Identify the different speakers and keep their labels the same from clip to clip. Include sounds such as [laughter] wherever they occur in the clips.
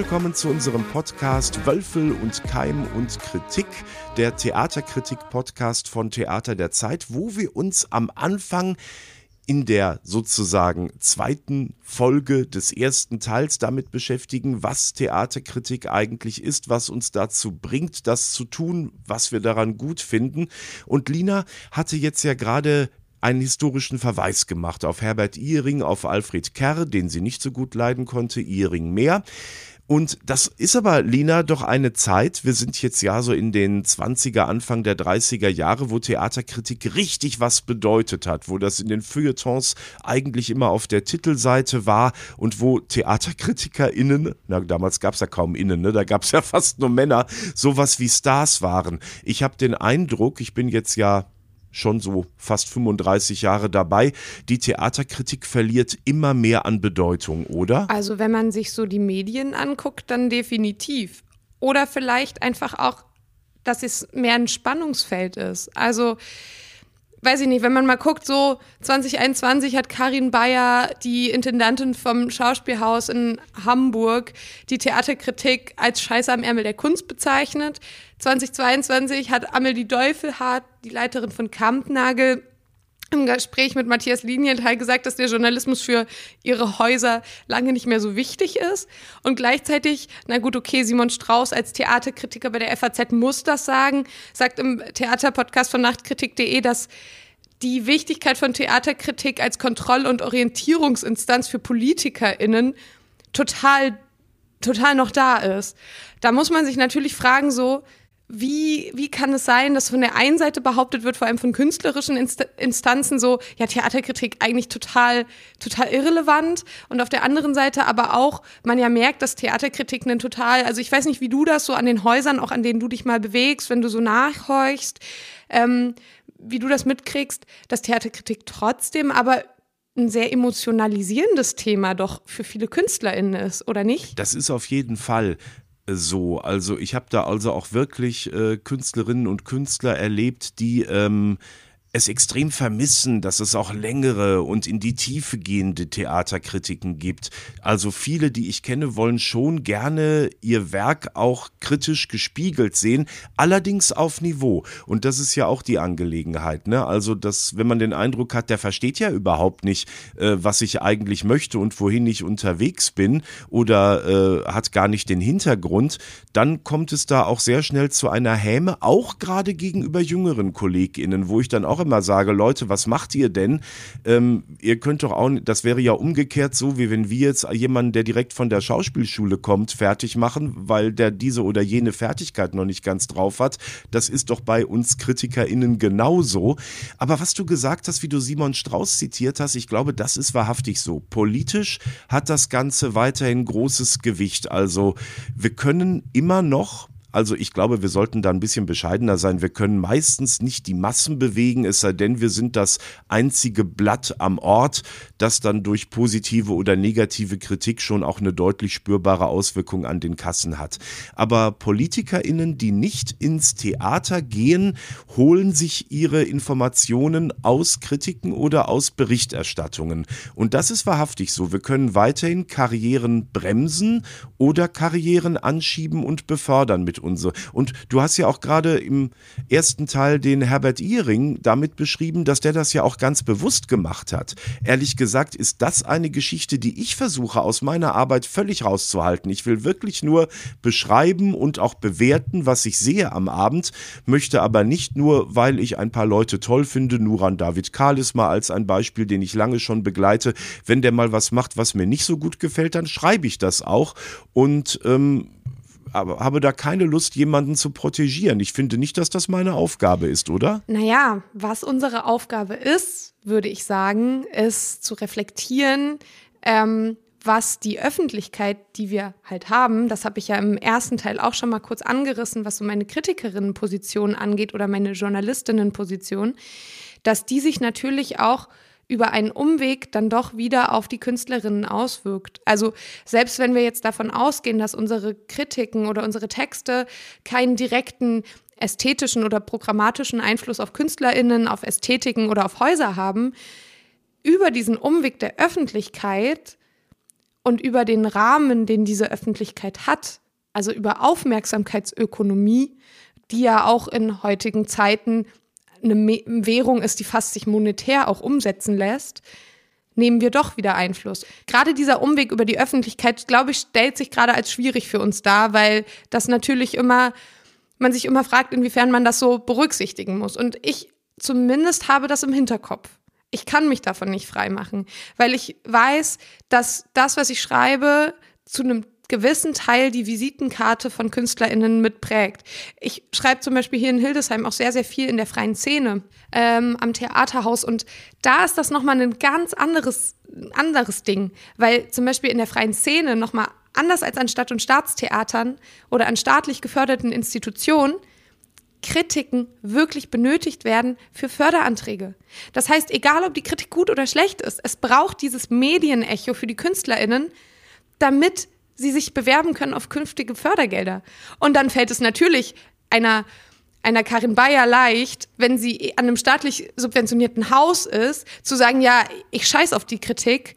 Speaker 1: Willkommen zu unserem Podcast Wölfel und Keim und Kritik, der Theaterkritik-Podcast von Theater der Zeit, wo wir uns am Anfang in der sozusagen zweiten Folge des ersten Teils damit beschäftigen, was Theaterkritik eigentlich ist, was uns dazu bringt, das zu tun, was wir daran gut finden. Und Lina hatte jetzt ja gerade einen historischen Verweis gemacht auf Herbert Ihring, auf Alfred Kerr, den sie nicht so gut leiden konnte, Ihring mehr. Und das ist aber, Lina, doch eine Zeit, wir sind jetzt ja so in den 20er, Anfang der 30er Jahre, wo Theaterkritik richtig was bedeutet hat, wo das in den Feuilletons eigentlich immer auf der Titelseite war und wo TheaterkritikerInnen, na damals gab es ja kaum Innen, ne? da gab es ja fast nur Männer, sowas wie Stars waren. Ich habe den Eindruck, ich bin jetzt ja schon so fast 35 Jahre dabei. Die Theaterkritik verliert immer mehr an Bedeutung, oder?
Speaker 2: Also wenn man sich so die Medien anguckt, dann definitiv. Oder vielleicht einfach auch, dass es mehr ein Spannungsfeld ist. Also weiß ich nicht, wenn man mal guckt, so 2021 hat Karin Bayer, die Intendantin vom Schauspielhaus in Hamburg, die Theaterkritik als Scheiße am Ärmel der Kunst bezeichnet. 2022 hat Amelie Deufelhardt, die Leiterin von Kampnagel, im Gespräch mit Matthias Linienthal gesagt, dass der Journalismus für ihre Häuser lange nicht mehr so wichtig ist. Und gleichzeitig, na gut, okay, Simon Strauß als Theaterkritiker bei der FAZ muss das sagen, sagt im Theaterpodcast von nachtkritik.de, dass die Wichtigkeit von Theaterkritik als Kontroll- und Orientierungsinstanz für PolitikerInnen total, total noch da ist. Da muss man sich natürlich fragen, so, wie, wie kann es sein, dass von der einen Seite behauptet wird, vor allem von künstlerischen Inst Instanzen, so, ja, Theaterkritik eigentlich total, total irrelevant und auf der anderen Seite aber auch, man ja merkt, dass Theaterkritik einen total, also ich weiß nicht, wie du das so an den Häusern, auch an denen du dich mal bewegst, wenn du so nachhorchst, ähm, wie du das mitkriegst, dass Theaterkritik trotzdem aber ein sehr emotionalisierendes Thema doch für viele KünstlerInnen ist, oder nicht?
Speaker 1: Das ist auf jeden Fall so. Also ich habe da also auch wirklich äh, Künstlerinnen und Künstler erlebt, die ähm, es extrem vermissen, dass es auch längere und in die Tiefe gehende Theaterkritiken gibt. Also viele, die ich kenne, wollen schon gerne ihr Werk auch kritisch gespiegelt sehen, allerdings auf Niveau. Und das ist ja auch die Angelegenheit. Ne? Also, dass, wenn man den Eindruck hat, der versteht ja überhaupt nicht, äh, was ich eigentlich möchte und wohin ich unterwegs bin oder äh, hat gar nicht den Hintergrund, dann kommt es da auch sehr schnell zu einer Häme, auch gerade gegenüber jüngeren KollegInnen, wo ich dann auch immer sage, Leute, was macht ihr denn? Ähm, ihr könnt doch auch, das wäre ja umgekehrt so, wie wenn wir jetzt jemanden, der direkt von der Schauspielschule kommt, fertig machen, weil der diese oder jene Fertigkeit noch nicht ganz drauf hat. Das ist doch bei uns KritikerInnen genauso. Aber was du gesagt hast, wie du Simon Strauß zitiert hast, ich glaube, das ist wahrhaftig so. Politisch hat das Ganze weiterhin großes Gewicht. Also wir können immer noch also ich glaube, wir sollten da ein bisschen bescheidener sein. Wir können meistens nicht die Massen bewegen, es sei denn, wir sind das einzige Blatt am Ort, das dann durch positive oder negative Kritik schon auch eine deutlich spürbare Auswirkung an den Kassen hat. Aber PolitikerInnen, die nicht ins Theater gehen, holen sich ihre Informationen aus Kritiken oder aus Berichterstattungen. Und das ist wahrhaftig so. Wir können weiterhin Karrieren bremsen oder Karrieren anschieben und befördern mit und so. Und du hast ja auch gerade im ersten Teil den Herbert Ihring damit beschrieben, dass der das ja auch ganz bewusst gemacht hat. Ehrlich gesagt ist das eine Geschichte, die ich versuche aus meiner Arbeit völlig rauszuhalten. Ich will wirklich nur beschreiben und auch bewerten, was ich sehe am Abend, möchte aber nicht nur, weil ich ein paar Leute toll finde, nur an David Kahles mal als ein Beispiel, den ich lange schon begleite, wenn der mal was macht, was mir nicht so gut gefällt, dann schreibe ich das auch und ähm, habe da keine Lust, jemanden zu protegieren. Ich finde nicht, dass das meine Aufgabe ist, oder?
Speaker 2: Naja, was unsere Aufgabe ist, würde ich sagen, ist zu reflektieren, ähm, was die Öffentlichkeit, die wir halt haben, das habe ich ja im ersten Teil auch schon mal kurz angerissen, was so meine Kritikerinnenposition angeht oder meine Journalistinnenposition, dass die sich natürlich auch über einen Umweg dann doch wieder auf die Künstlerinnen auswirkt. Also selbst wenn wir jetzt davon ausgehen, dass unsere Kritiken oder unsere Texte keinen direkten ästhetischen oder programmatischen Einfluss auf Künstlerinnen, auf Ästhetiken oder auf Häuser haben, über diesen Umweg der Öffentlichkeit und über den Rahmen, den diese Öffentlichkeit hat, also über Aufmerksamkeitsökonomie, die ja auch in heutigen Zeiten eine Währung ist, die fast sich monetär auch umsetzen lässt, nehmen wir doch wieder Einfluss. Gerade dieser Umweg über die Öffentlichkeit, glaube ich, stellt sich gerade als schwierig für uns dar, weil das natürlich immer, man sich immer fragt, inwiefern man das so berücksichtigen muss. Und ich zumindest habe das im Hinterkopf. Ich kann mich davon nicht freimachen, weil ich weiß, dass das, was ich schreibe, zu einem gewissen Teil die Visitenkarte von KünstlerInnen mitprägt. Ich schreibe zum Beispiel hier in Hildesheim auch sehr, sehr viel in der freien Szene ähm, am Theaterhaus und da ist das nochmal ein ganz anderes, anderes Ding, weil zum Beispiel in der freien Szene nochmal anders als an Stadt- und Staatstheatern oder an staatlich geförderten Institutionen Kritiken wirklich benötigt werden für Förderanträge. Das heißt, egal ob die Kritik gut oder schlecht ist, es braucht dieses Medienecho für die KünstlerInnen, damit sie sich bewerben können auf künftige Fördergelder. Und dann fällt es natürlich einer einer Karin Bayer leicht, wenn sie an einem staatlich subventionierten Haus ist, zu sagen, ja, ich scheiß auf die Kritik,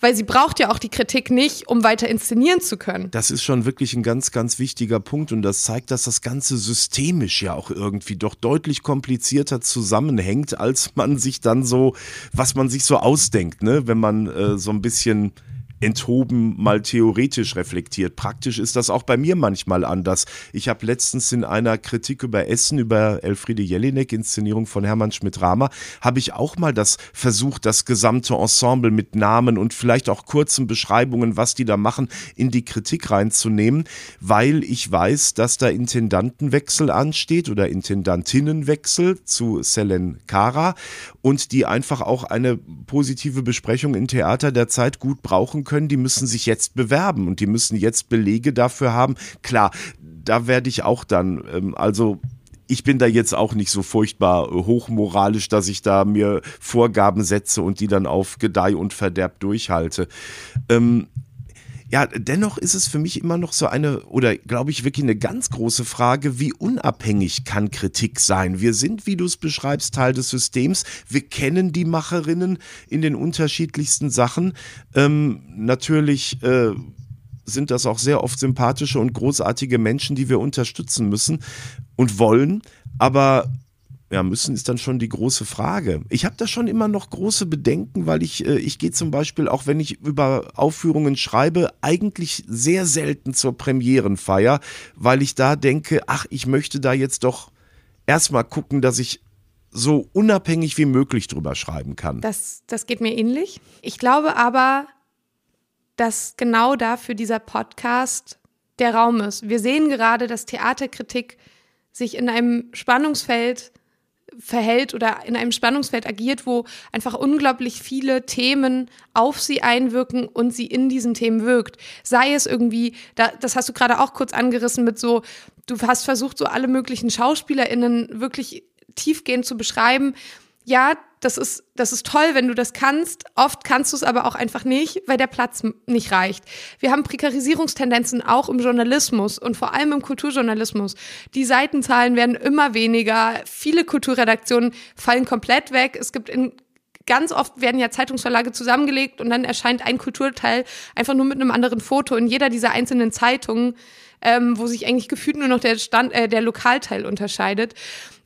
Speaker 2: weil sie braucht ja auch die Kritik nicht, um weiter inszenieren zu können.
Speaker 1: Das ist schon wirklich ein ganz, ganz wichtiger Punkt und das zeigt, dass das Ganze systemisch ja auch irgendwie doch deutlich komplizierter zusammenhängt, als man sich dann so, was man sich so ausdenkt, ne? wenn man äh, so ein bisschen enthoben mal theoretisch reflektiert. Praktisch ist das auch bei mir manchmal anders. Ich habe letztens in einer Kritik über Essen, über Elfriede Jelinek, Inszenierung von Hermann Schmidt-Rahmer, habe ich auch mal das versucht, das gesamte Ensemble mit Namen und vielleicht auch kurzen Beschreibungen, was die da machen, in die Kritik reinzunehmen, weil ich weiß, dass da Intendantenwechsel ansteht oder Intendantinnenwechsel zu Selen Kara und die einfach auch eine positive Besprechung in Theater der Zeit gut brauchen können, die müssen sich jetzt bewerben und die müssen jetzt Belege dafür haben. Klar, da werde ich auch dann, ähm, also ich bin da jetzt auch nicht so furchtbar hochmoralisch, dass ich da mir Vorgaben setze und die dann auf Gedeih und Verderb durchhalte. Ähm, ja, dennoch ist es für mich immer noch so eine, oder glaube ich wirklich eine ganz große Frage, wie unabhängig kann Kritik sein? Wir sind, wie du es beschreibst, Teil des Systems. Wir kennen die Macherinnen in den unterschiedlichsten Sachen. Ähm, natürlich äh, sind das auch sehr oft sympathische und großartige Menschen, die wir unterstützen müssen und wollen. Aber ja, müssen ist dann schon die große Frage. Ich habe da schon immer noch große Bedenken, weil ich, äh, ich gehe zum Beispiel, auch wenn ich über Aufführungen schreibe, eigentlich sehr selten zur Premierenfeier, weil ich da denke, ach, ich möchte da jetzt doch erstmal gucken, dass ich so unabhängig wie möglich drüber schreiben kann.
Speaker 2: Das, das geht mir ähnlich. Ich glaube aber, dass genau dafür dieser Podcast der Raum ist. Wir sehen gerade, dass Theaterkritik sich in einem Spannungsfeld verhält oder in einem Spannungsfeld agiert, wo einfach unglaublich viele Themen auf sie einwirken und sie in diesen Themen wirkt. Sei es irgendwie, da, das hast du gerade auch kurz angerissen mit so, du hast versucht, so alle möglichen SchauspielerInnen wirklich tiefgehend zu beschreiben. Ja, das ist, das ist toll, wenn du das kannst. Oft kannst du es aber auch einfach nicht, weil der Platz nicht reicht. Wir haben Prekarisierungstendenzen auch im Journalismus und vor allem im Kulturjournalismus. Die Seitenzahlen werden immer weniger. Viele Kulturredaktionen fallen komplett weg. Es gibt in ganz oft werden ja Zeitungsverlage zusammengelegt und dann erscheint ein Kulturteil einfach nur mit einem anderen Foto in jeder dieser einzelnen Zeitungen ähm, wo sich eigentlich gefühlt nur noch der, Stand, äh, der Lokalteil unterscheidet.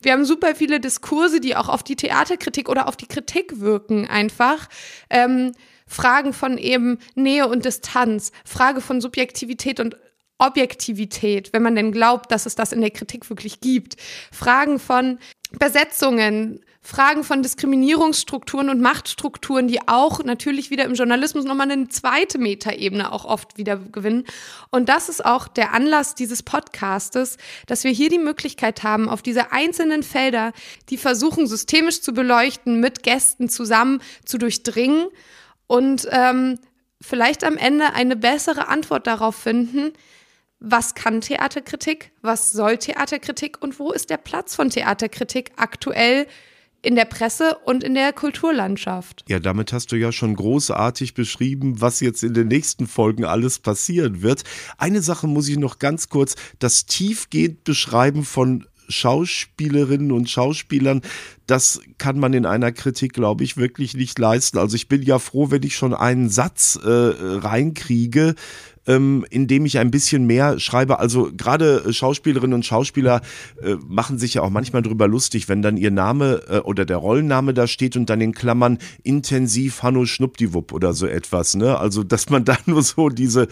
Speaker 2: Wir haben super viele Diskurse, die auch auf die Theaterkritik oder auf die Kritik wirken einfach. Ähm, Fragen von eben Nähe und Distanz, Frage von Subjektivität und Objektivität, wenn man denn glaubt, dass es das in der Kritik wirklich gibt. Fragen von Besetzungen, Fragen von Diskriminierungsstrukturen und Machtstrukturen, die auch natürlich wieder im Journalismus nochmal eine zweite Metaebene auch oft wieder gewinnen. Und das ist auch der Anlass dieses Podcastes, dass wir hier die Möglichkeit haben, auf diese einzelnen Felder, die versuchen systemisch zu beleuchten, mit Gästen zusammen zu durchdringen und ähm, vielleicht am Ende eine bessere Antwort darauf finden, was kann Theaterkritik, was soll Theaterkritik und wo ist der Platz von Theaterkritik aktuell in der Presse und in der Kulturlandschaft.
Speaker 1: Ja, damit hast du ja schon großartig beschrieben, was jetzt in den nächsten Folgen alles passieren wird. Eine Sache muss ich noch ganz kurz, das tiefgehend beschreiben von Schauspielerinnen und Schauspielern, das kann man in einer Kritik, glaube ich, wirklich nicht leisten. Also ich bin ja froh, wenn ich schon einen Satz äh, reinkriege, ähm, indem ich ein bisschen mehr schreibe. Also gerade äh, Schauspielerinnen und Schauspieler äh, machen sich ja auch manchmal drüber lustig, wenn dann ihr Name äh, oder der Rollenname da steht und dann in Klammern intensiv Hanno Schnuppdiwupp oder so etwas. Ne? Also dass man [laughs] da nur so diese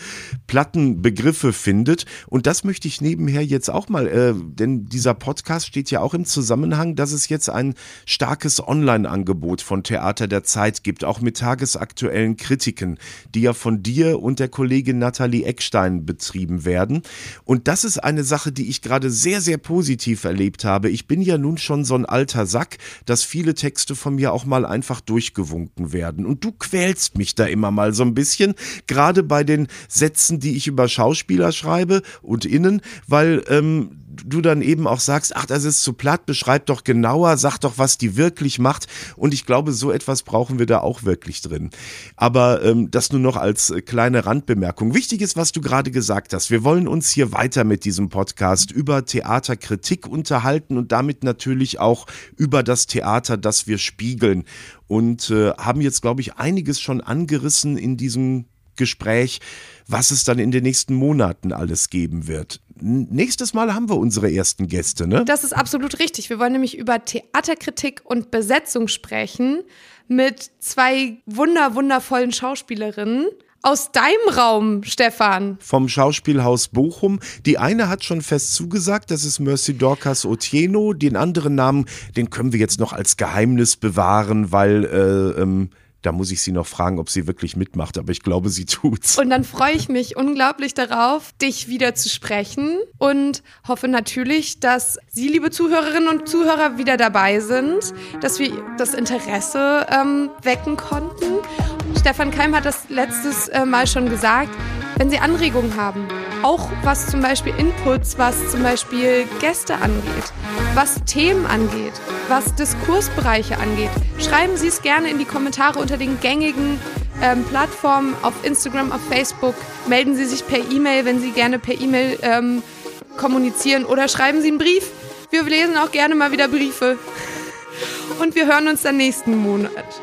Speaker 1: platten Begriffe findet. Und das möchte ich nebenher jetzt auch mal, äh, denn dieser Podcast steht ja auch im Zusammenhang, dass es jetzt ein starkes Online-Angebot von Theater der Zeit gibt, auch mit tagesaktuellen Kritiken, die ja von dir und der Kollegin Natalie Nathalie Eckstein betrieben werden. Und das ist eine Sache, die ich gerade sehr, sehr positiv erlebt habe. Ich bin ja nun schon so ein alter Sack, dass viele Texte von mir auch mal einfach durchgewunken werden. Und du quälst mich da immer mal so ein bisschen, gerade bei den Sätzen, die ich über Schauspieler schreibe und innen, weil ähm, du dann eben auch sagst, ach, das ist zu platt, beschreib doch genauer, sag doch, was die wirklich macht. Und ich glaube, so etwas brauchen wir da auch wirklich drin. Aber ähm, das nur noch als äh, kleine Randbemerkung. Wichtig ist, was du gerade gesagt hast. Wir wollen uns hier weiter mit diesem Podcast über Theaterkritik unterhalten und damit natürlich auch über das Theater, das wir spiegeln. Und äh, haben jetzt, glaube ich, einiges schon angerissen in diesem Gespräch, was es dann in den nächsten Monaten alles geben wird. Nächstes Mal haben wir unsere ersten Gäste, ne?
Speaker 2: Das ist absolut richtig. Wir wollen nämlich über Theaterkritik und Besetzung sprechen mit zwei wunder wundervollen Schauspielerinnen aus deinem Raum, Stefan.
Speaker 1: Vom Schauspielhaus Bochum. Die eine hat schon fest zugesagt, das ist Mercy Dorcas Otieno. Den anderen Namen, den können wir jetzt noch als Geheimnis bewahren, weil äh, ähm, da muss ich sie noch fragen, ob sie wirklich mitmacht, aber ich glaube, sie tut's.
Speaker 2: Und dann freue ich mich unglaublich darauf, dich wieder zu sprechen und hoffe natürlich, dass Sie, liebe Zuhörerinnen und Zuhörer, wieder dabei sind, dass wir das Interesse ähm, wecken konnten. Stefan Keim hat das letztes äh, Mal schon gesagt. Wenn Sie Anregungen haben, auch was zum Beispiel Inputs, was zum Beispiel Gäste angeht, was Themen angeht, was Diskursbereiche angeht, schreiben Sie es gerne in die Kommentare unter den gängigen ähm, Plattformen auf Instagram, auf Facebook. Melden Sie sich per E-Mail, wenn Sie gerne per E-Mail ähm, kommunizieren oder schreiben Sie einen Brief. Wir lesen auch gerne mal wieder Briefe. [laughs] Und wir hören uns dann nächsten Monat.